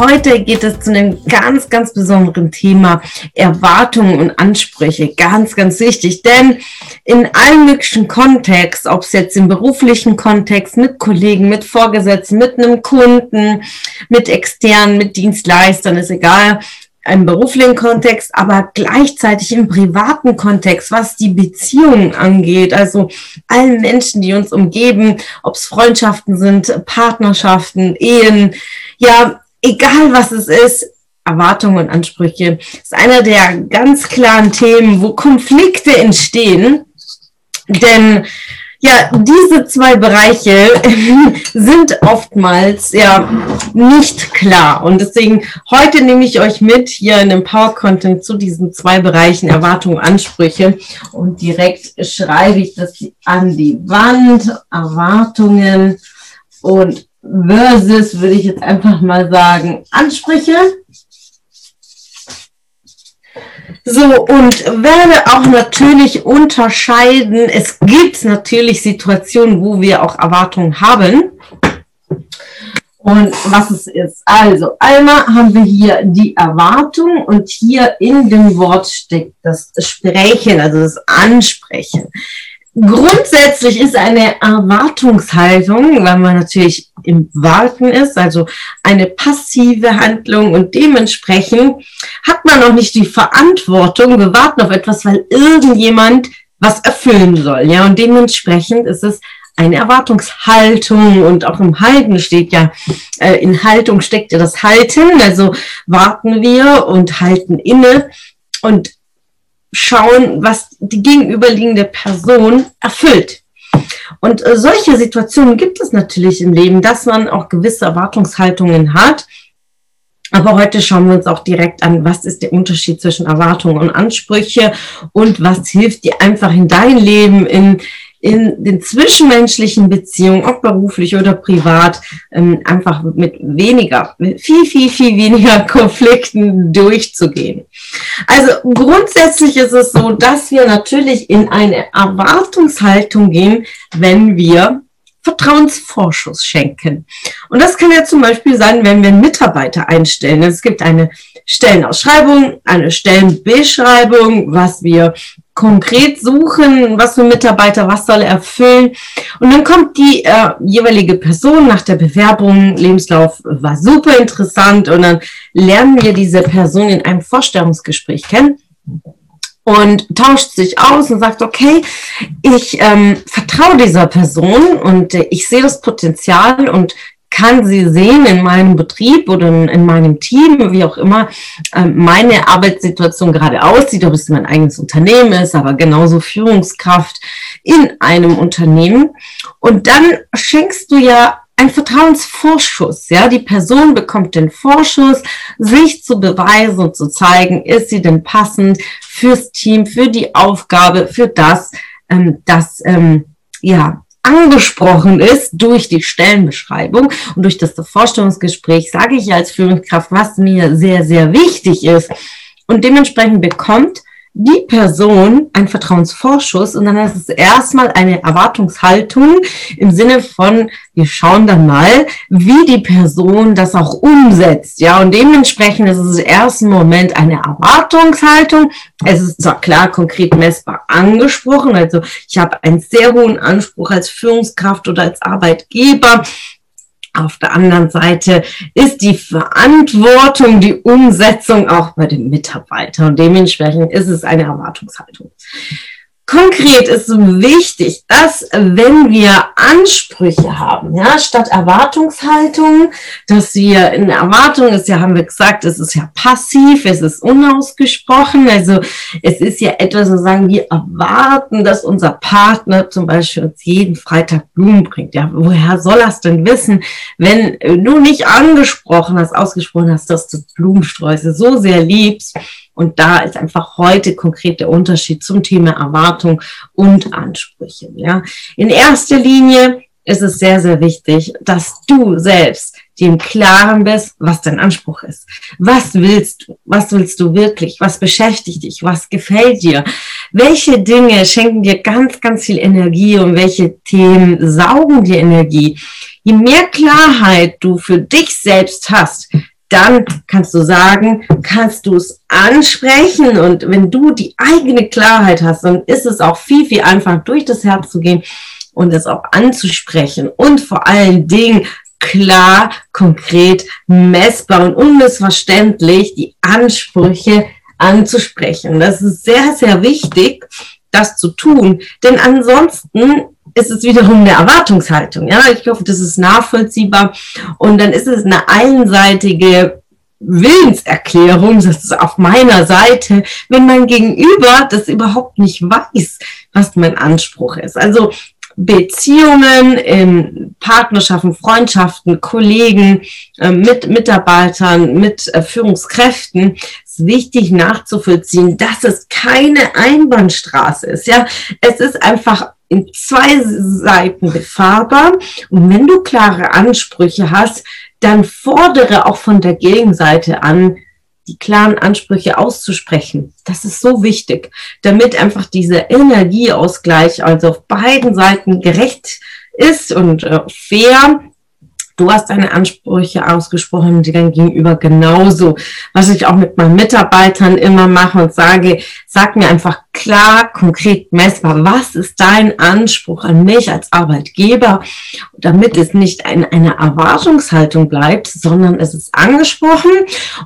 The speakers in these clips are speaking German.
Heute geht es zu einem ganz, ganz besonderen Thema Erwartungen und Ansprüche. Ganz, ganz wichtig, denn in allen möglichen Kontext, ob es jetzt im beruflichen Kontext mit Kollegen, mit Vorgesetzten, mit einem Kunden, mit externen, mit Dienstleistern, ist egal, im beruflichen Kontext, aber gleichzeitig im privaten Kontext, was die Beziehungen angeht, also allen Menschen, die uns umgeben, ob es Freundschaften sind, Partnerschaften, Ehen, ja, egal was es ist, Erwartungen und Ansprüche ist einer der ganz klaren Themen, wo Konflikte entstehen. Denn ja, diese zwei Bereiche sind oftmals ja nicht klar. Und deswegen heute nehme ich euch mit hier in dem Power Content zu diesen zwei Bereichen Erwartungen, Ansprüche. Und direkt schreibe ich das an die Wand. Erwartungen und versus, würde ich jetzt einfach mal sagen, Ansprüche. So, und werde auch natürlich unterscheiden. Es gibt natürlich Situationen, wo wir auch Erwartungen haben. Und was es ist. Also, einmal haben wir hier die Erwartung und hier in dem Wort steckt das Sprechen, also das Ansprechen. Grundsätzlich ist eine Erwartungshaltung, weil man natürlich im Warten ist, also eine passive Handlung und dementsprechend hat man auch nicht die Verantwortung, wir warten auf etwas, weil irgendjemand was erfüllen soll, ja, und dementsprechend ist es eine Erwartungshaltung und auch im Halten steht ja, äh, in Haltung steckt ja das Halten, also warten wir und halten inne. Und schauen, was die gegenüberliegende Person erfüllt. Und äh, solche Situationen gibt es natürlich im Leben, dass man auch gewisse Erwartungshaltungen hat. Aber heute schauen wir uns auch direkt an, was ist der Unterschied zwischen Erwartungen und Ansprüche und was hilft dir einfach in dein Leben, in, in den zwischenmenschlichen Beziehungen, ob beruflich oder privat, ähm, einfach mit weniger, mit viel, viel, viel weniger Konflikten durchzugehen. Also grundsätzlich ist es so, dass wir natürlich in eine Erwartungshaltung gehen, wenn wir Vertrauensvorschuss schenken. Und das kann ja zum Beispiel sein, wenn wir einen Mitarbeiter einstellen. Es gibt eine Stellenausschreibung, eine Stellenbeschreibung, was wir konkret suchen, was für Mitarbeiter, was soll er erfüllen. Und dann kommt die äh, jeweilige Person nach der Bewerbung, Lebenslauf war super interessant und dann lernen wir diese Person in einem Vorstellungsgespräch kennen und tauscht sich aus und sagt, okay, ich ähm, vertraue dieser Person und äh, ich sehe das Potenzial und kann sie sehen in meinem Betrieb oder in, in meinem Team, wie auch immer äh, meine Arbeitssituation gerade aussieht, ob es mein eigenes Unternehmen ist, aber genauso Führungskraft in einem Unternehmen. Und dann schenkst du ja ein Vertrauensvorschuss. Ja, die Person bekommt den Vorschuss, sich zu beweisen und zu zeigen, ist sie denn passend fürs Team, für die Aufgabe, für das, ähm, das ähm, ja angesprochen ist durch die Stellenbeschreibung und durch das Vorstellungsgespräch, sage ich als Führungskraft, was mir sehr, sehr wichtig ist. Und dementsprechend bekommt die Person einen Vertrauensvorschuss und dann ist es erstmal eine Erwartungshaltung im Sinne von, wir schauen dann mal, wie die Person das auch umsetzt. Ja, und dementsprechend ist es im ersten Moment eine Erwartungshaltung. Es ist zwar klar konkret messbar angesprochen, also ich habe einen sehr hohen Anspruch als Führungskraft oder als Arbeitgeber auf der anderen Seite ist die Verantwortung, die Umsetzung auch bei dem Mitarbeiter und dementsprechend ist es eine Erwartungshaltung. Konkret ist wichtig, dass wenn wir Ansprüche haben, ja, statt Erwartungshaltung, dass wir in Erwartung ist ja, haben wir gesagt, es ist ja passiv, es ist unausgesprochen, also es ist ja etwas, so sagen wir erwarten, dass unser Partner zum Beispiel uns jeden Freitag Blumen bringt. Ja, woher soll das denn wissen, wenn du nicht angesprochen hast, ausgesprochen hast, dass du Blumensträuße so sehr liebst? Und da ist einfach heute konkret der Unterschied zum Thema Erwartung und Ansprüche. Ja. In erster Linie ist es sehr, sehr wichtig, dass du selbst im Klaren bist, was dein Anspruch ist. Was willst du? Was willst du wirklich? Was beschäftigt dich? Was gefällt dir? Welche Dinge schenken dir ganz, ganz viel Energie und welche Themen saugen dir Energie? Je mehr Klarheit du für dich selbst hast, dann kannst du sagen, kannst du es ansprechen und wenn du die eigene Klarheit hast, dann ist es auch viel, viel einfacher durch das Herz zu gehen und es auch anzusprechen und vor allen Dingen klar, konkret, messbar und unmissverständlich die Ansprüche anzusprechen. Das ist sehr, sehr wichtig, das zu tun, denn ansonsten ist es wiederum eine Erwartungshaltung. Ja, ich hoffe, das ist nachvollziehbar. Und dann ist es eine einseitige Willenserklärung, das ist auf meiner Seite, wenn mein Gegenüber das überhaupt nicht weiß, was mein Anspruch ist. Also Beziehungen, in Partnerschaften, Freundschaften, Kollegen, äh, mit Mitarbeitern, mit äh, Führungskräften ist wichtig nachzuvollziehen, dass es keine Einbahnstraße ist. Ja, es ist einfach in zwei Seiten befahrbar. Und wenn du klare Ansprüche hast, dann fordere auch von der Gegenseite an, die klaren Ansprüche auszusprechen. Das ist so wichtig, damit einfach dieser Energieausgleich also auf beiden Seiten gerecht ist und äh, fair Du hast deine Ansprüche ausgesprochen und dir gegenüber genauso. Was ich auch mit meinen Mitarbeitern immer mache und sage, sag mir einfach klar, konkret messbar, was ist dein Anspruch an mich als Arbeitgeber, damit es nicht in einer Erwartungshaltung bleibt, sondern es ist angesprochen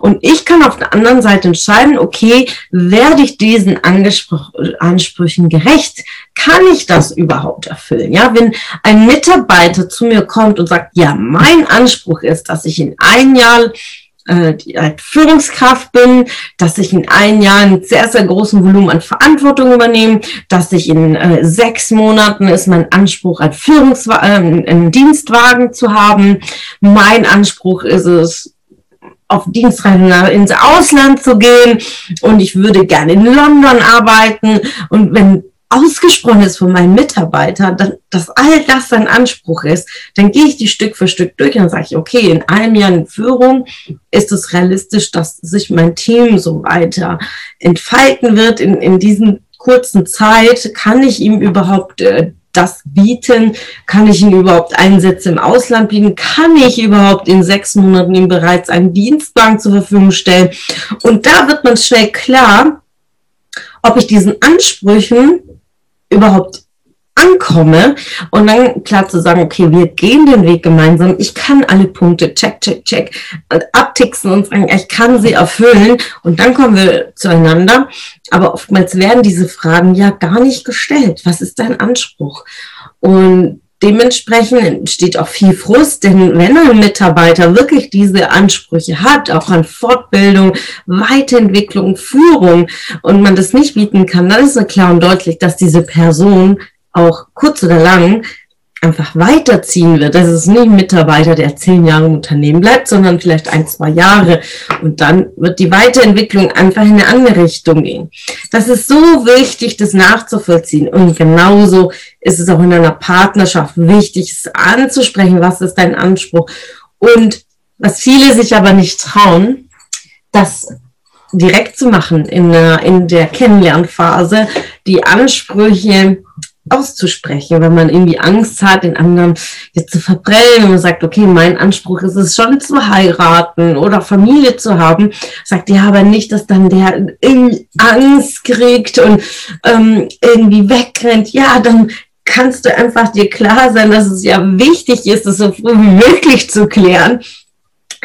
und ich kann auf der anderen Seite entscheiden, okay, werde ich diesen Angespr Ansprüchen gerecht? Kann ich das überhaupt erfüllen? Ja, wenn ein Mitarbeiter zu mir kommt und sagt, ja, mein Anspruch ist, dass ich in ein Jahr äh, halt Führungskraft bin, dass ich in einem Jahr einen sehr, sehr großen Volumen an Verantwortung übernehme, dass ich in äh, sechs Monaten ist mein Anspruch, ein Führungswagen, äh, einen Dienstwagen zu haben. Mein Anspruch ist es, auf Dienstreisen ins Ausland zu gehen und ich würde gerne in London arbeiten. Und wenn ausgesprochen ist von meinen Mitarbeitern, dass all das sein Anspruch ist, dann gehe ich die Stück für Stück durch und sage ich, okay, in einem Jahr in Führung ist es realistisch, dass sich mein Team so weiter entfalten wird in, in diesen kurzen Zeit. Kann ich ihm überhaupt äh, das bieten? Kann ich ihm überhaupt Einsätze im Ausland bieten? Kann ich überhaupt in sechs Monaten ihm bereits einen Dienstbank zur Verfügung stellen? Und da wird man schnell klar, ob ich diesen Ansprüchen überhaupt ankomme und dann klar zu sagen, okay, wir gehen den Weg gemeinsam. Ich kann alle Punkte check, check, check abtixen und sagen, ich kann sie erfüllen und dann kommen wir zueinander. Aber oftmals werden diese Fragen ja gar nicht gestellt. Was ist dein Anspruch? Und dementsprechend entsteht auch viel Frust, denn wenn ein Mitarbeiter wirklich diese Ansprüche hat, auch an Fortbildung, Weiterentwicklung, Führung und man das nicht bieten kann, dann ist es klar und deutlich, dass diese Person auch kurz oder lang einfach weiterziehen wird. Das ist nicht ein Mitarbeiter, der zehn Jahre im Unternehmen bleibt, sondern vielleicht ein, zwei Jahre. Und dann wird die Weiterentwicklung einfach in eine andere Richtung gehen. Das ist so wichtig, das nachzuvollziehen. Und genauso ist es auch in einer Partnerschaft wichtig, es anzusprechen, was ist dein Anspruch. Und was viele sich aber nicht trauen, das direkt zu machen in der, in der Kennenlernphase, die Ansprüche auszusprechen, wenn man irgendwie Angst hat, den anderen jetzt zu verbrellen und sagt, okay, mein Anspruch ist es schon zu heiraten oder Familie zu haben, sagt ja aber nicht, dass dann der irgendwie Angst kriegt und ähm, irgendwie wegrennt. Ja, dann kannst du einfach dir klar sein, dass es ja wichtig ist, es so früh wie möglich zu klären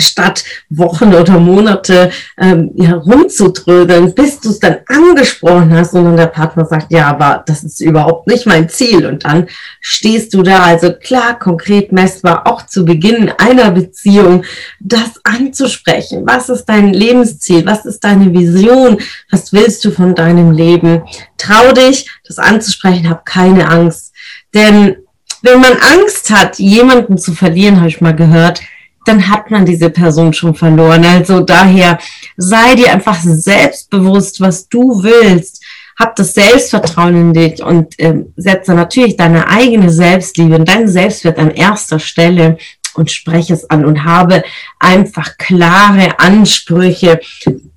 statt Wochen oder Monate ähm, ja, rumzudrödeln, bis du es dann angesprochen hast und dann der Partner sagt, ja, aber das ist überhaupt nicht mein Ziel. Und dann stehst du da also klar, konkret, messbar, auch zu Beginn einer Beziehung, das anzusprechen. Was ist dein Lebensziel? Was ist deine Vision? Was willst du von deinem Leben? Trau dich, das anzusprechen, hab keine Angst. Denn wenn man Angst hat, jemanden zu verlieren, habe ich mal gehört, dann hat man diese Person schon verloren. Also daher sei dir einfach selbstbewusst, was du willst. Hab das Selbstvertrauen in dich und ähm, setze natürlich deine eigene Selbstliebe und deinen Selbstwert an erster Stelle und spreche es an und habe einfach klare Ansprüche.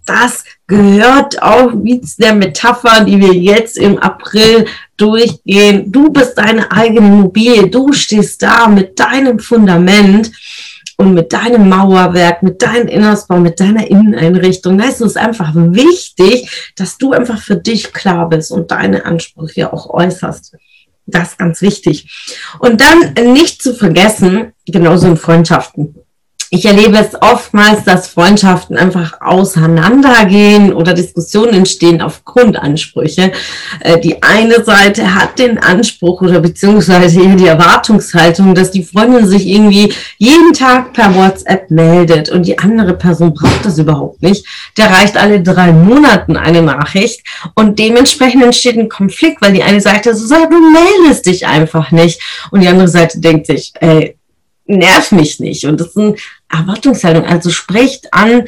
Das gehört auch wie der Metapher, die wir jetzt im April durchgehen. Du bist deine eigene Immobilie. Du stehst da mit deinem Fundament und mit deinem Mauerwerk, mit deinem Innersbau, mit deiner Inneneinrichtung. Da ist es einfach wichtig, dass du einfach für dich klar bist und deine Ansprüche auch äußerst. Das ist ganz wichtig. Und dann nicht zu vergessen, genauso in Freundschaften ich erlebe es oftmals, dass Freundschaften einfach auseinandergehen oder Diskussionen entstehen aufgrund Ansprüche. Äh, die eine Seite hat den Anspruch oder beziehungsweise die Erwartungshaltung, dass die Freundin sich irgendwie jeden Tag per WhatsApp meldet und die andere Person braucht das überhaupt nicht. Der reicht alle drei Monaten eine Nachricht und dementsprechend entsteht ein Konflikt, weil die eine Seite so sagt, du meldest dich einfach nicht und die andere Seite denkt sich, ey, nerv mich nicht. Und das eine Erwartungshaltung. Also spricht an,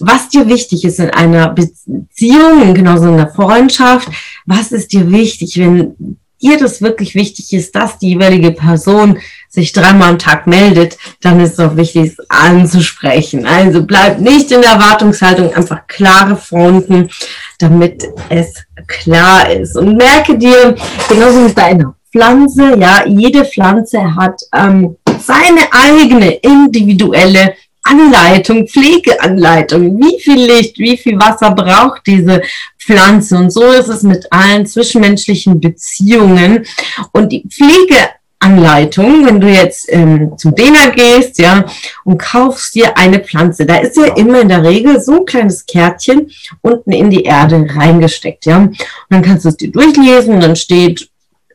was dir wichtig ist in einer Beziehung, genauso in der Freundschaft. Was ist dir wichtig, wenn dir das wirklich wichtig ist, dass die jeweilige Person sich dreimal am Tag meldet, dann ist es auch wichtig, es anzusprechen. Also bleib nicht in der Erwartungshaltung, einfach klare Fronten, damit es klar ist. Und merke dir, genauso mit deiner Pflanze, ja, jede Pflanze hat ähm, seine eigene individuelle Anleitung, Pflegeanleitung. Wie viel Licht, wie viel Wasser braucht diese Pflanze? Und so ist es mit allen zwischenmenschlichen Beziehungen. Und die Pflegeanleitung, wenn du jetzt ähm, zum Dena gehst, ja, und kaufst dir eine Pflanze, da ist ja immer in der Regel so ein kleines Kärtchen unten in die Erde reingesteckt, ja. Und dann kannst du es dir durchlesen und dann steht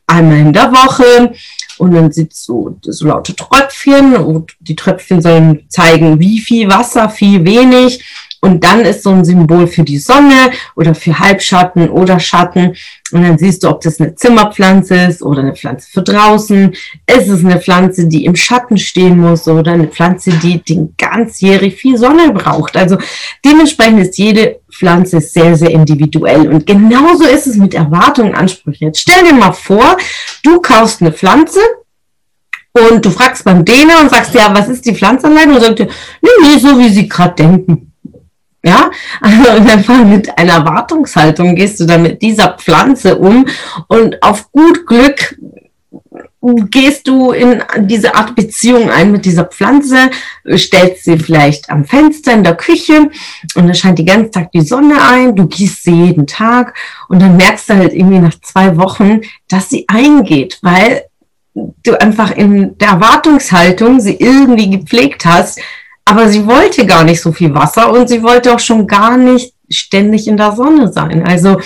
einmal in der Woche und dann sieht so, so laute Tröpfchen und die Tröpfchen sollen zeigen, wie viel Wasser, wie wenig. Und dann ist so ein Symbol für die Sonne oder für Halbschatten oder Schatten. Und dann siehst du, ob das eine Zimmerpflanze ist oder eine Pflanze für draußen. Ist es eine Pflanze, die im Schatten stehen muss oder eine Pflanze, die den ganzjährig viel Sonne braucht. Also dementsprechend ist jede Pflanze sehr, sehr individuell. Und genauso ist es mit Erwartungen Ansprüchen. Jetzt stell dir mal vor, du kaufst eine Pflanze und du fragst beim Däner und sagst, ja, was ist die Pflanzenanleitung? Und sagt dir, nee, nee, so wie sie gerade denken. Ja, also einfach mit einer Erwartungshaltung gehst du dann mit dieser Pflanze um und auf gut Glück gehst du in diese Art Beziehung ein mit dieser Pflanze, stellst sie vielleicht am Fenster in der Küche und da scheint die ganze Tag die Sonne ein, du gießt sie jeden Tag und dann merkst du halt irgendwie nach zwei Wochen, dass sie eingeht, weil du einfach in der Erwartungshaltung sie irgendwie gepflegt hast, aber sie wollte gar nicht so viel Wasser und sie wollte auch schon gar nicht ständig in der Sonne sein. Also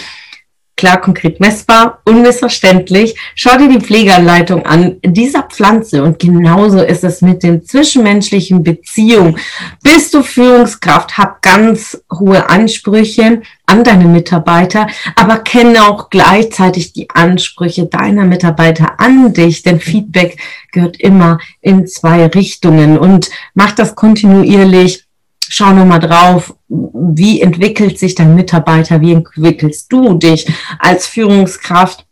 klar, konkret messbar, unmissverständlich. Schau dir die Pflegeanleitung an dieser Pflanze und genauso ist es mit den zwischenmenschlichen Beziehungen. Bist du Führungskraft, hab ganz hohe Ansprüche an deine Mitarbeiter, aber kenne auch gleichzeitig die Ansprüche deiner Mitarbeiter an dich, denn Feedback gehört immer in zwei Richtungen und mach das kontinuierlich schau nochmal drauf, wie entwickelt sich dein Mitarbeiter, wie entwickelst du dich als Führungskraft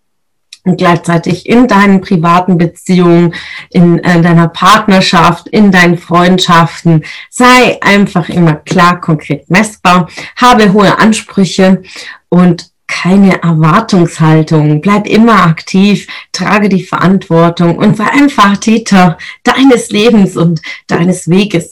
und gleichzeitig in deinen privaten Beziehungen, in, in, deiner Partnerschaft, in deinen Freundschaften. Sei einfach immer klar, konkret messbar, habe hohe Ansprüche und keine Erwartungshaltung. Bleib immer aktiv, trage die Verantwortung und sei einfach Täter deines Lebens und deines Weges.